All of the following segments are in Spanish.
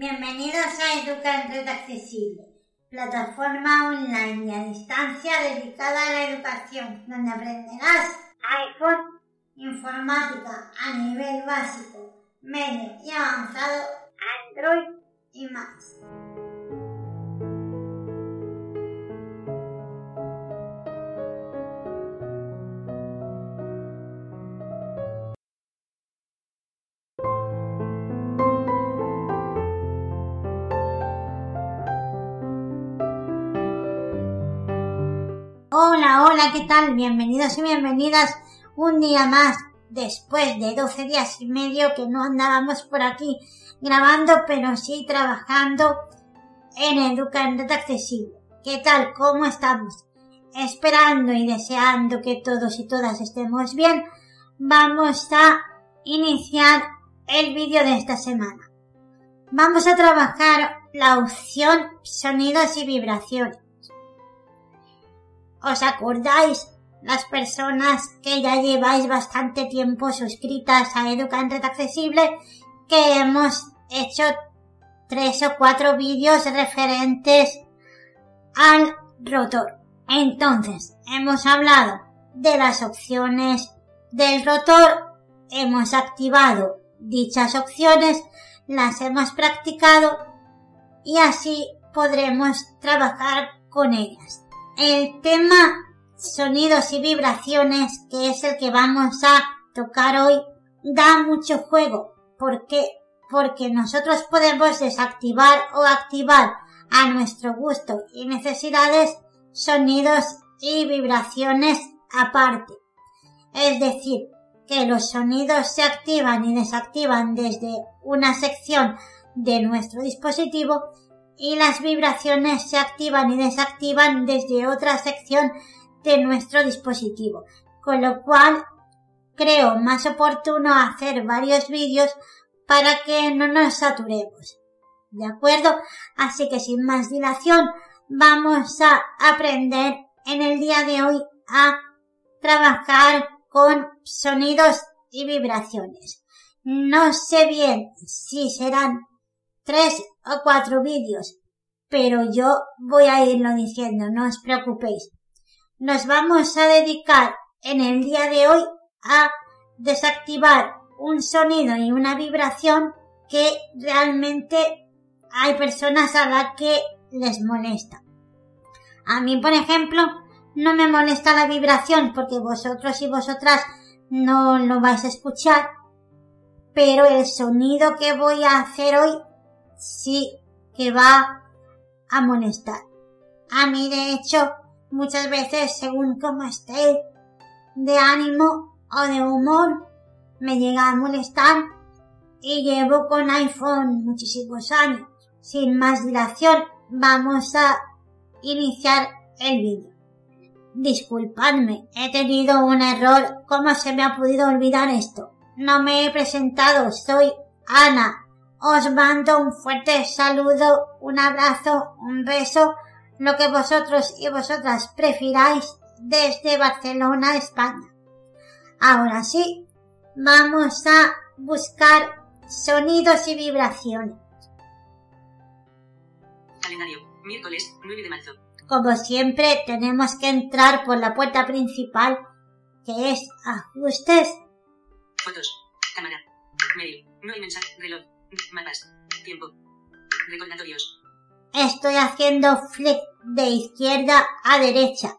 Bienvenidos a Educa en Red Accesible, plataforma online y a distancia dedicada a la educación, donde aprenderás iPhone, informática a nivel básico, medio y avanzado, Android y más. Hola, hola, ¿qué tal? Bienvenidos y bienvenidas un día más después de 12 días y medio que no andábamos por aquí grabando, pero sí trabajando en Educa en Red Accesible. ¿Qué tal? ¿Cómo estamos? Esperando y deseando que todos y todas estemos bien, vamos a iniciar el vídeo de esta semana. Vamos a trabajar la opción sonidos y vibraciones. ¿Os acordáis las personas que ya lleváis bastante tiempo suscritas a Educa en Red Accesible que hemos hecho tres o cuatro vídeos referentes al rotor. Entonces, hemos hablado de las opciones del rotor, hemos activado dichas opciones, las hemos practicado y así podremos trabajar con ellas. El tema sonidos y vibraciones, que es el que vamos a tocar hoy, da mucho juego. ¿Por qué? Porque nosotros podemos desactivar o activar a nuestro gusto y necesidades sonidos y vibraciones aparte. Es decir, que los sonidos se activan y desactivan desde una sección de nuestro dispositivo y las vibraciones se activan y desactivan desde otra sección de nuestro dispositivo, con lo cual creo más oportuno hacer varios vídeos para que no nos saturemos. ¿De acuerdo? Así que sin más dilación vamos a aprender en el día de hoy a trabajar con sonidos y vibraciones. No sé bien si serán tres o cuatro vídeos, pero yo voy a irlo diciendo, no os preocupéis nos vamos a dedicar en el día de hoy a desactivar un sonido y una vibración que realmente hay personas a las que les molesta. A mí, por ejemplo, no me molesta la vibración porque vosotros y vosotras no lo vais a escuchar, pero el sonido que voy a hacer hoy sí que va a molestar. A mí, de hecho, muchas veces según cómo esté de ánimo o de humor me llega a molestar y llevo con iPhone muchísimos años. Sin más dilación, vamos a iniciar el vídeo. Disculpadme, he tenido un error. ¿Cómo se me ha podido olvidar esto? No me he presentado, soy Ana. Os mando un fuerte saludo, un abrazo, un beso lo que vosotros y vosotras prefiráis desde Barcelona, España. Ahora sí, vamos a buscar sonidos y vibraciones. Calendario, miércoles 9 de marzo. Como siempre, tenemos que entrar por la puerta principal, que es ajustes. Fotos, cámara, mail, no hay mensaje, reloj, tiempo. Estoy haciendo flick de izquierda a derecha.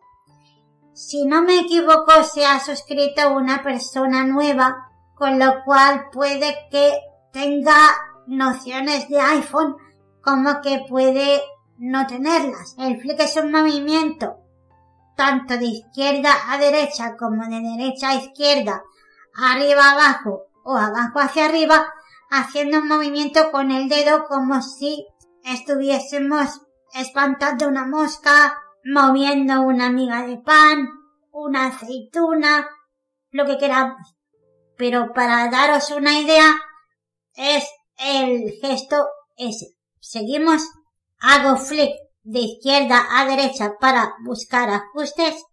Si no me equivoco, se ha suscrito una persona nueva, con lo cual puede que tenga nociones de iPhone como que puede no tenerlas. El flick es un movimiento tanto de izquierda a derecha como de derecha a izquierda, arriba abajo o abajo hacia arriba, haciendo un movimiento con el dedo como si estuviésemos espantando una mosca, moviendo una miga de pan, una aceituna, lo que queramos. Pero para daros una idea, es el gesto ese. Seguimos. Hago flick de izquierda a derecha para buscar ajustes.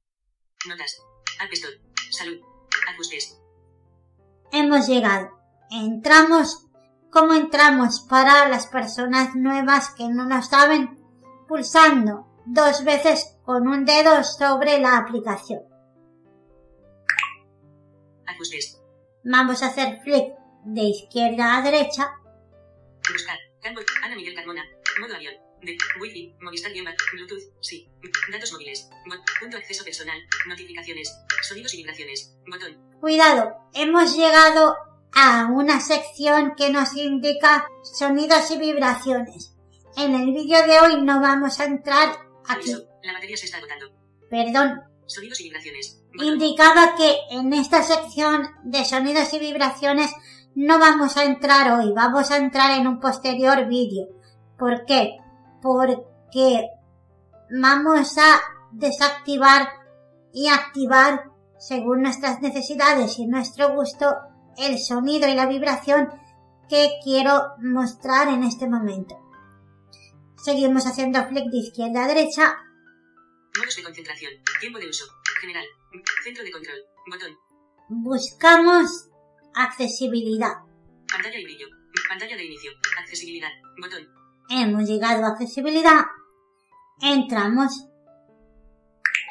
Notas. Salud. Ajustes. Hemos llegado. Entramos ¿Cómo entramos para las personas nuevas que no lo saben? Pulsando dos veces con un dedo sobre la aplicación. Ajustes. Vamos a hacer flick de izquierda a derecha. Buscar. Ana Miguel Carmona. Modo avión. De. Wi-Fi. Movistar Bluetooth. Sí. Datos móviles. Punto acceso personal. Notificaciones. Sonidos y vibraciones. Botón. Cuidado, hemos llegado a una sección que nos indica sonidos y vibraciones. En el vídeo de hoy no vamos a entrar aquí. La batería se está agotando. Perdón, Sonidos y vibraciones. Indicaba que en esta sección de sonidos y vibraciones no vamos a entrar hoy, vamos a entrar en un posterior vídeo. ¿Por qué? Porque vamos a desactivar y activar, según nuestras necesidades y nuestro gusto, el sonido y la vibración que quiero mostrar en este momento. Seguimos haciendo flick de izquierda a derecha Modos de concentración. Tiempo de uso. General. Centro de control. Botón. buscamos accesibilidad. Pantalla y brillo. Pantalla de inicio. Accesibilidad. Botón. Hemos llegado a accesibilidad. Entramos.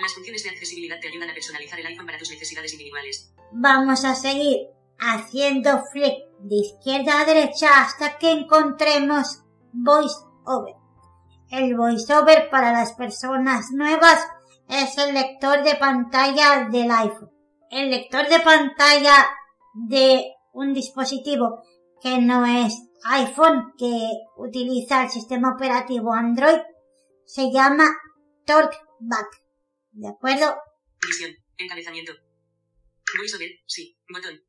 Las funciones de accesibilidad te ayudan a personalizar el iPhone para tus necesidades individuales. Vamos a seguir haciendo flick de izquierda a derecha hasta que encontremos VoiceOver. El VoiceOver para las personas nuevas es el lector de pantalla del iPhone. El lector de pantalla de un dispositivo que no es iPhone, que utiliza el sistema operativo Android, se llama TalkBack. ¿De acuerdo? Visión. Encabezamiento. VoiceOver. Sí. Botón.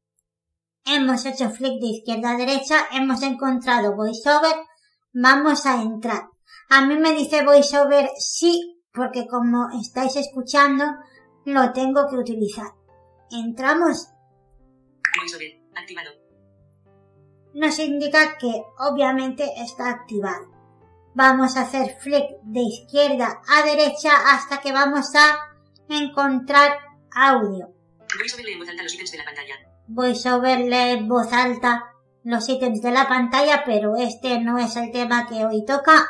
Hemos hecho flick de izquierda a derecha, hemos encontrado VoiceOver, vamos a entrar. A mí me dice VoiceOver sí, porque como estáis escuchando, lo tengo que utilizar. Entramos, VoiceOver. Activado. nos indica que obviamente está activado. Vamos a hacer flick de izquierda a derecha hasta que vamos a encontrar audio. VoiceOver en voz alta los ítems de la pantalla. VoiceOver en voz alta los ítems de la pantalla, pero este no es el tema que hoy toca.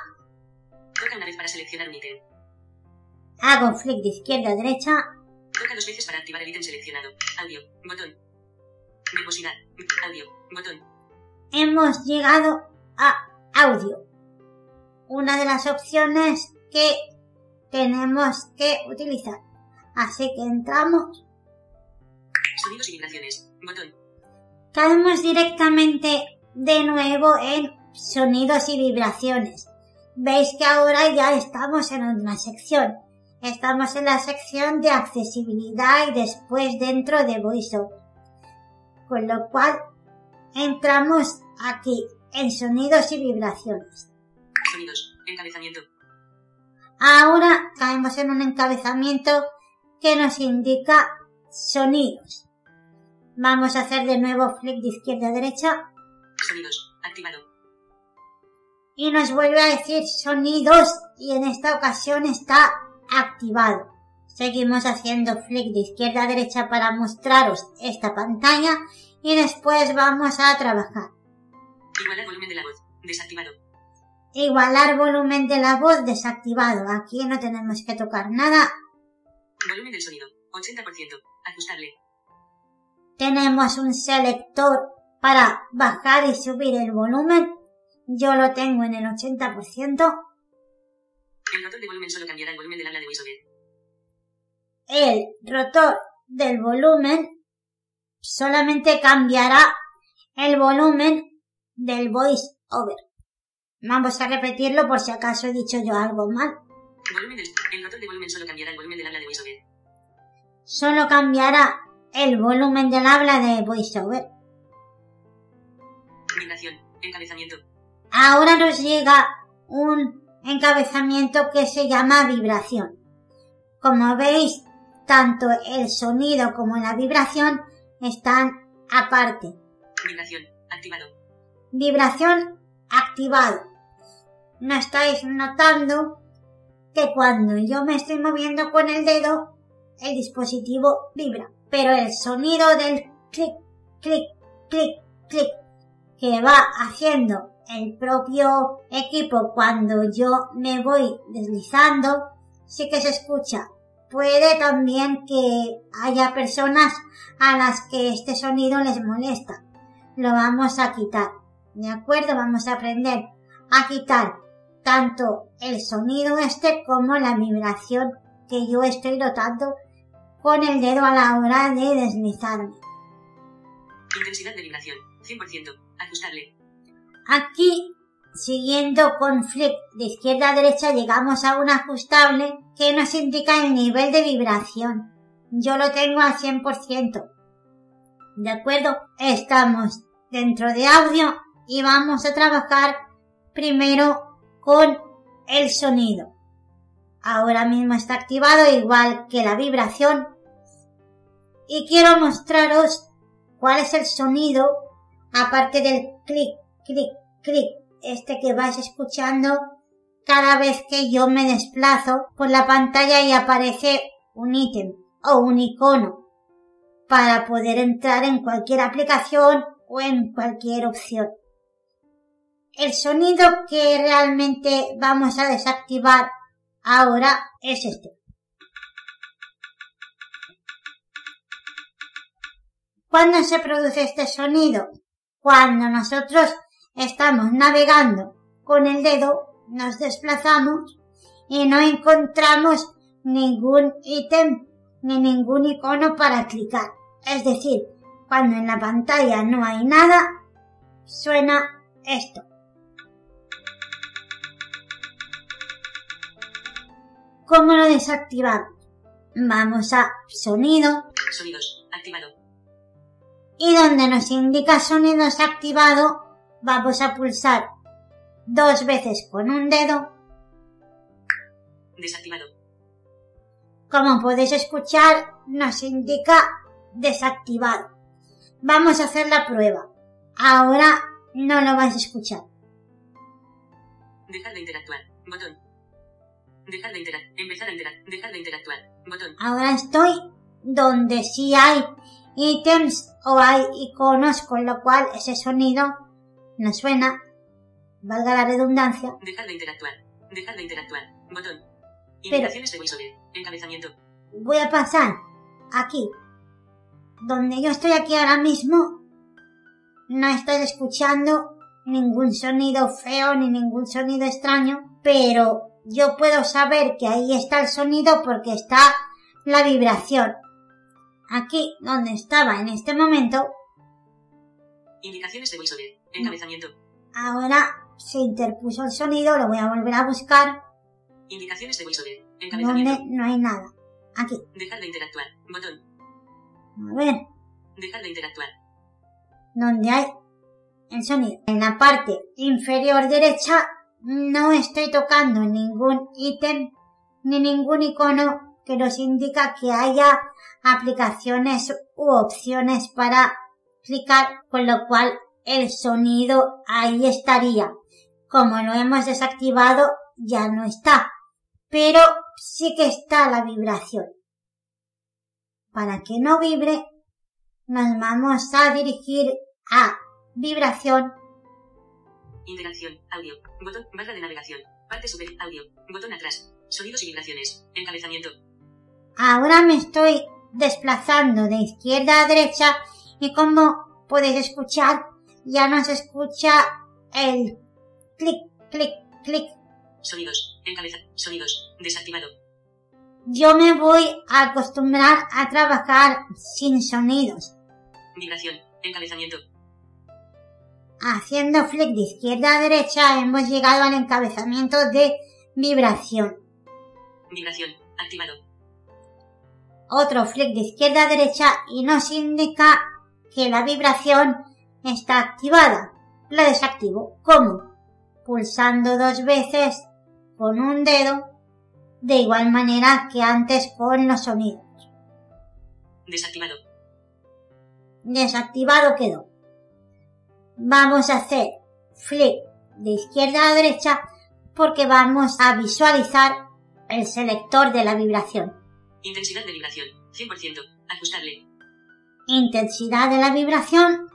Toca una vez para seleccionar un ítem. Hago flick de izquierda a derecha. Toca dos veces para activar el ítem seleccionado. Audio. Botón. Verbosidad. Audio. Botón. Hemos llegado a audio. Una de las opciones que tenemos que utilizar. Así que entramos. Sonidos y vibraciones. Botón. Caemos directamente de nuevo en sonidos y vibraciones. Veis que ahora ya estamos en una sección. Estamos en la sección de accesibilidad y después dentro de VoiceOver. Con lo cual entramos aquí en sonidos y vibraciones. Sonidos. Encabezamiento. Ahora caemos en un encabezamiento que nos indica sonidos. Vamos a hacer de nuevo flick de izquierda a derecha Sonidos. Activado. y nos vuelve a decir sonidos y en esta ocasión está activado. Seguimos haciendo flick de izquierda a derecha para mostraros esta pantalla y después vamos a trabajar. Igualar volumen de la voz. Desactivado. Igualar volumen de la voz desactivado. Aquí no tenemos que tocar nada. Volumen del sonido. 80%. Ajustable. Tenemos un selector para bajar y subir el volumen. Yo lo tengo en el 80%. El rotor de volumen solo cambiará el volumen del habla de VoiceOver. El rotor del volumen solamente cambiará el volumen del voice over. Vamos a repetirlo por si acaso he dicho yo algo mal. Volumen del... El rotor de volumen solo cambiará el volumen del habla de VoiceOver. Solo cambiará el volumen del habla de voiceover. Vibración. Encabezamiento. Ahora nos llega un encabezamiento que se llama vibración. Como veis, tanto el sonido como la vibración están aparte. Vibración. Activado. Vibración activado. ¿No estáis notando que cuando yo me estoy moviendo con el dedo, el dispositivo vibra? Pero el sonido del clic, clic, clic, clic que va haciendo el propio equipo cuando yo me voy deslizando, sí que se escucha. Puede también que haya personas a las que este sonido les molesta. Lo vamos a quitar. ¿De acuerdo? Vamos a aprender a quitar tanto el sonido este como la vibración que yo estoy notando con el dedo a la hora de deslizarme. Intensidad de vibración. 100%. Ajustable. Aquí, siguiendo con flick de izquierda a derecha, llegamos a un ajustable que nos indica el nivel de vibración. Yo lo tengo al 100%. ¿De acuerdo? Estamos dentro de audio y vamos a trabajar primero con el sonido. Ahora mismo está activado igual que la vibración y quiero mostraros cuál es el sonido aparte del clic, clic, clic, este que vais escuchando cada vez que yo me desplazo por la pantalla y aparece un ítem o un icono para poder entrar en cualquier aplicación o en cualquier opción. El sonido que realmente vamos a desactivar ahora es este. ¿Cuándo se produce este sonido? Cuando nosotros estamos navegando con el dedo, nos desplazamos y no encontramos ningún ítem ni ningún icono para clicar. Es decir, cuando en la pantalla no hay nada, suena esto. ¿Cómo lo desactivamos? Vamos a sonido. Sonidos. Activado. Y donde nos indica sonidos activado, vamos a pulsar dos veces con un dedo. Desactivado. Como podéis escuchar, nos indica desactivado. Vamos a hacer la prueba. Ahora no lo vais a escuchar. Dejar de interactuar. Botón. Dejar de interactuar. Empezar a interactuar. Dejar de interactuar. Botón. Ahora estoy donde sí hay ítems o hay iconos, con lo cual ese sonido no suena, valga la redundancia. Dejar de interactuar. Dejar de interactuar. Botón. Indicaciones de VoiceOver. Encabezamiento. Voy a pasar aquí donde yo estoy aquí ahora mismo, no estoy escuchando ningún sonido feo ni ningún sonido extraño, pero yo puedo saber que ahí está el sonido porque está la vibración. Aquí, donde estaba en este momento. Indicaciones de VoiceOver. Encabezamiento. Ahora se interpuso el sonido, lo voy a volver a buscar. Indicaciones de VoiceOver. Encabezamiento. Donde no hay nada. Aquí. Dejar de interactuar. Botón. A ver. Dejar de interactuar. Donde hay el sonido. En la parte inferior derecha no estoy tocando ningún ítem ni ningún icono que nos indica que haya aplicaciones u opciones para clicar, con lo cual el sonido ahí estaría. Como lo hemos desactivado, ya no está. Pero sí que está la vibración para que no vibre, nos vamos a dirigir a vibración. Interacción, audio, botón, barra de navegación, parte superior, audio, botón atrás, sonidos y vibraciones, encabezamiento. Ahora me estoy desplazando de izquierda a derecha y como podéis escuchar, ya no se escucha el clic, clic, clic. Sonidos, encabeza, sonidos, desactivado, yo me voy a acostumbrar a trabajar sin sonidos. Vibración, encabezamiento. Haciendo flick de izquierda a derecha hemos llegado al encabezamiento de vibración. Vibración, activado. Otro flick de izquierda a derecha y nos indica que la vibración está activada. La desactivo. ¿Cómo? Pulsando dos veces con un dedo de igual manera que antes con los sonidos. Desactivado. Desactivado quedó. Vamos a hacer flip de izquierda a derecha porque vamos a visualizar el selector de la vibración. Intensidad de vibración, 100%, ajustable. Intensidad de la vibración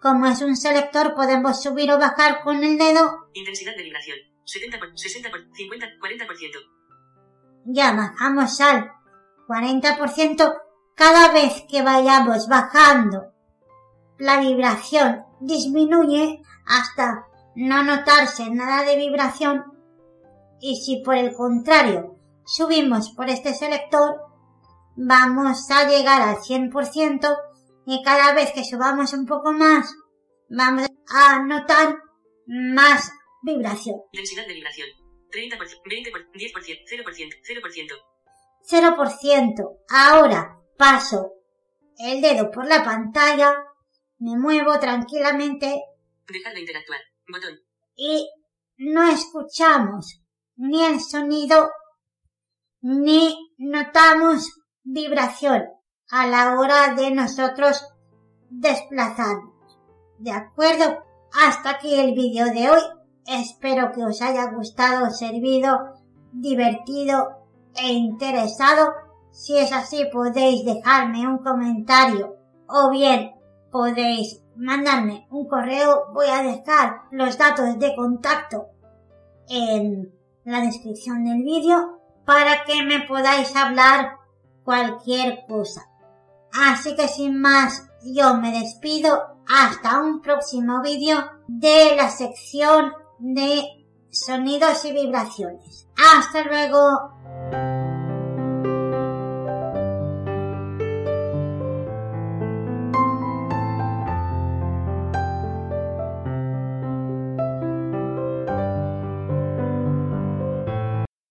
Como es un selector, podemos subir o bajar con el dedo. Intensidad de vibración. 70 por 60 por 50 40%. Ya bajamos al 40% cada vez que vayamos bajando. La vibración disminuye hasta no notarse nada de vibración y si por el contrario subimos por este selector vamos a llegar al 100% y cada vez que subamos un poco más vamos a notar más vibración. Densidad de vibración. 30 por 20 por 10 por 0%, 0%. 0%. Ahora paso el dedo por la pantalla, me muevo tranquilamente Dejar de interactuar. Botón. y no escuchamos ni el sonido ni notamos vibración a la hora de nosotros desplazarnos. ¿De acuerdo? Hasta aquí el vídeo de hoy. Espero que os haya gustado, servido, divertido e interesado. Si es así podéis dejarme un comentario o bien podéis mandarme un correo. Voy a dejar los datos de contacto en la descripción del vídeo para que me podáis hablar cualquier cosa. Así que sin más, yo me despido hasta un próximo vídeo de la sección de sonidos y vibraciones. Hasta luego.